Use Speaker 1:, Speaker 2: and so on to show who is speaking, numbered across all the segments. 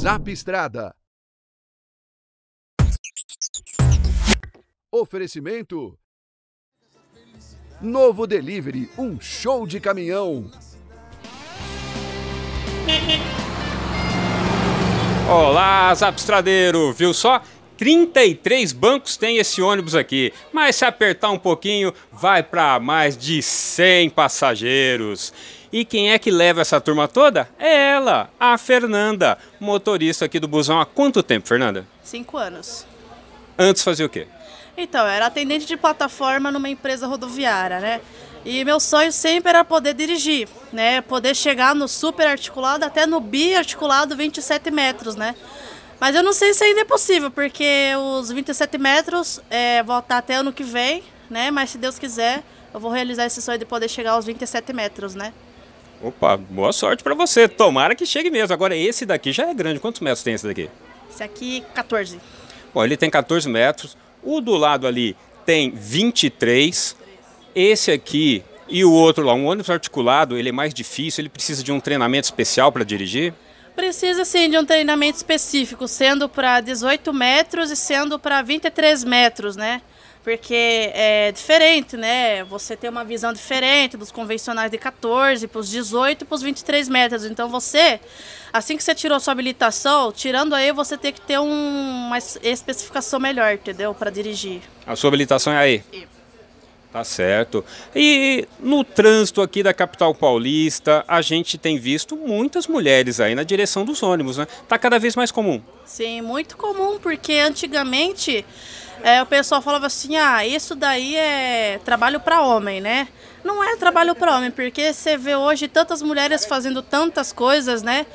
Speaker 1: Zap Estrada. Oferecimento. Novo Delivery, um show de caminhão.
Speaker 2: Olá, Zapstradeiro, viu só? 33 bancos tem esse ônibus aqui, mas se apertar um pouquinho, vai para mais de 100 passageiros. E quem é que leva essa turma toda? É ela, a Fernanda, motorista aqui do busão há quanto tempo, Fernanda?
Speaker 3: Cinco anos.
Speaker 2: Antes fazia o quê?
Speaker 3: Então, era atendente de plataforma numa empresa rodoviária, né? E meu sonho sempre era poder dirigir, né? Poder chegar no super articulado até no biarticulado 27 metros, né? Mas eu não sei se ainda é possível, porque os 27 metros é, voltar até ano que vem, né? Mas se Deus quiser, eu vou realizar esse sonho de poder chegar aos 27 metros, né?
Speaker 2: Opa, boa sorte para você. Tomara que chegue mesmo. Agora, esse daqui já é grande. Quantos metros tem esse daqui?
Speaker 3: Esse aqui, 14.
Speaker 2: Bom, ele tem 14 metros. O do lado ali tem 23. Esse aqui e o outro lá, um ônibus articulado, ele é mais difícil, ele precisa de um treinamento especial para dirigir?
Speaker 3: Precisa sim de um treinamento específico, sendo para 18 metros e sendo para 23 metros, né? Porque é diferente, né? Você tem uma visão diferente dos convencionais de 14 para os 18 para os 23 metros. Então você, assim que você tirou sua habilitação, tirando aí, você tem que ter um, uma especificação melhor, entendeu? Para dirigir.
Speaker 2: A sua habilitação é aí? Tá certo. E no trânsito aqui da capital paulista, a gente tem visto muitas mulheres aí na direção dos ônibus, né? Tá cada vez mais comum.
Speaker 3: Sim, muito comum, porque antigamente é, o pessoal falava assim: ah, isso daí é trabalho para homem, né? Não é trabalho para homem, porque você vê hoje tantas mulheres fazendo tantas coisas, né?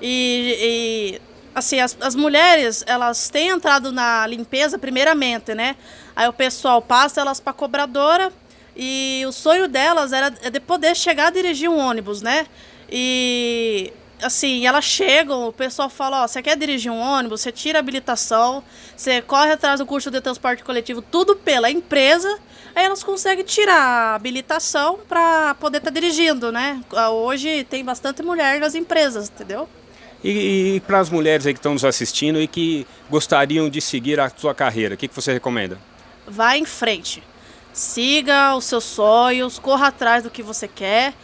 Speaker 3: E, e assim, as, as mulheres, elas têm entrado na limpeza primeiramente, né? Aí o pessoal passa elas para cobradora e o sonho delas era de poder chegar a dirigir um ônibus, né? E assim, elas chegam, o pessoal fala, ó, você quer dirigir um ônibus, você tira a habilitação, você corre atrás do curso de transporte coletivo, tudo pela empresa, aí elas conseguem tirar a habilitação para poder estar tá dirigindo, né? Hoje tem bastante mulher nas empresas, entendeu?
Speaker 2: E, e para as mulheres aí que estão nos assistindo e que gostariam de seguir a sua carreira, o que, que você recomenda?
Speaker 3: Vá em frente. Siga os seus sonhos, corra atrás do que você quer,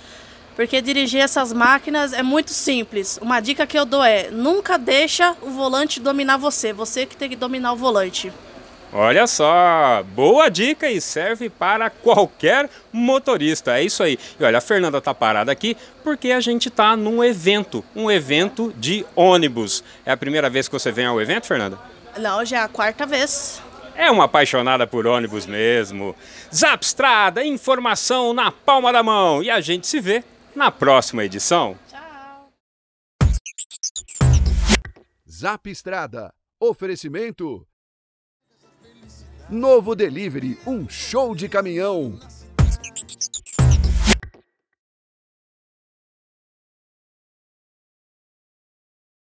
Speaker 3: porque dirigir essas máquinas é muito simples. Uma dica que eu dou é: nunca deixa o volante dominar você, você que tem que dominar o volante.
Speaker 2: Olha só, boa dica e serve para qualquer motorista. É isso aí. E olha, a Fernanda tá parada aqui porque a gente tá num evento, um evento de ônibus. É a primeira vez que você vem ao evento, Fernanda?
Speaker 3: Não, já é a quarta vez.
Speaker 2: É uma apaixonada por ônibus mesmo. Zapstrada, informação na palma da mão. E a gente se vê na próxima edição.
Speaker 3: Tchau.
Speaker 1: Zap Estrada. Oferecimento. Novo Delivery, um show de caminhão.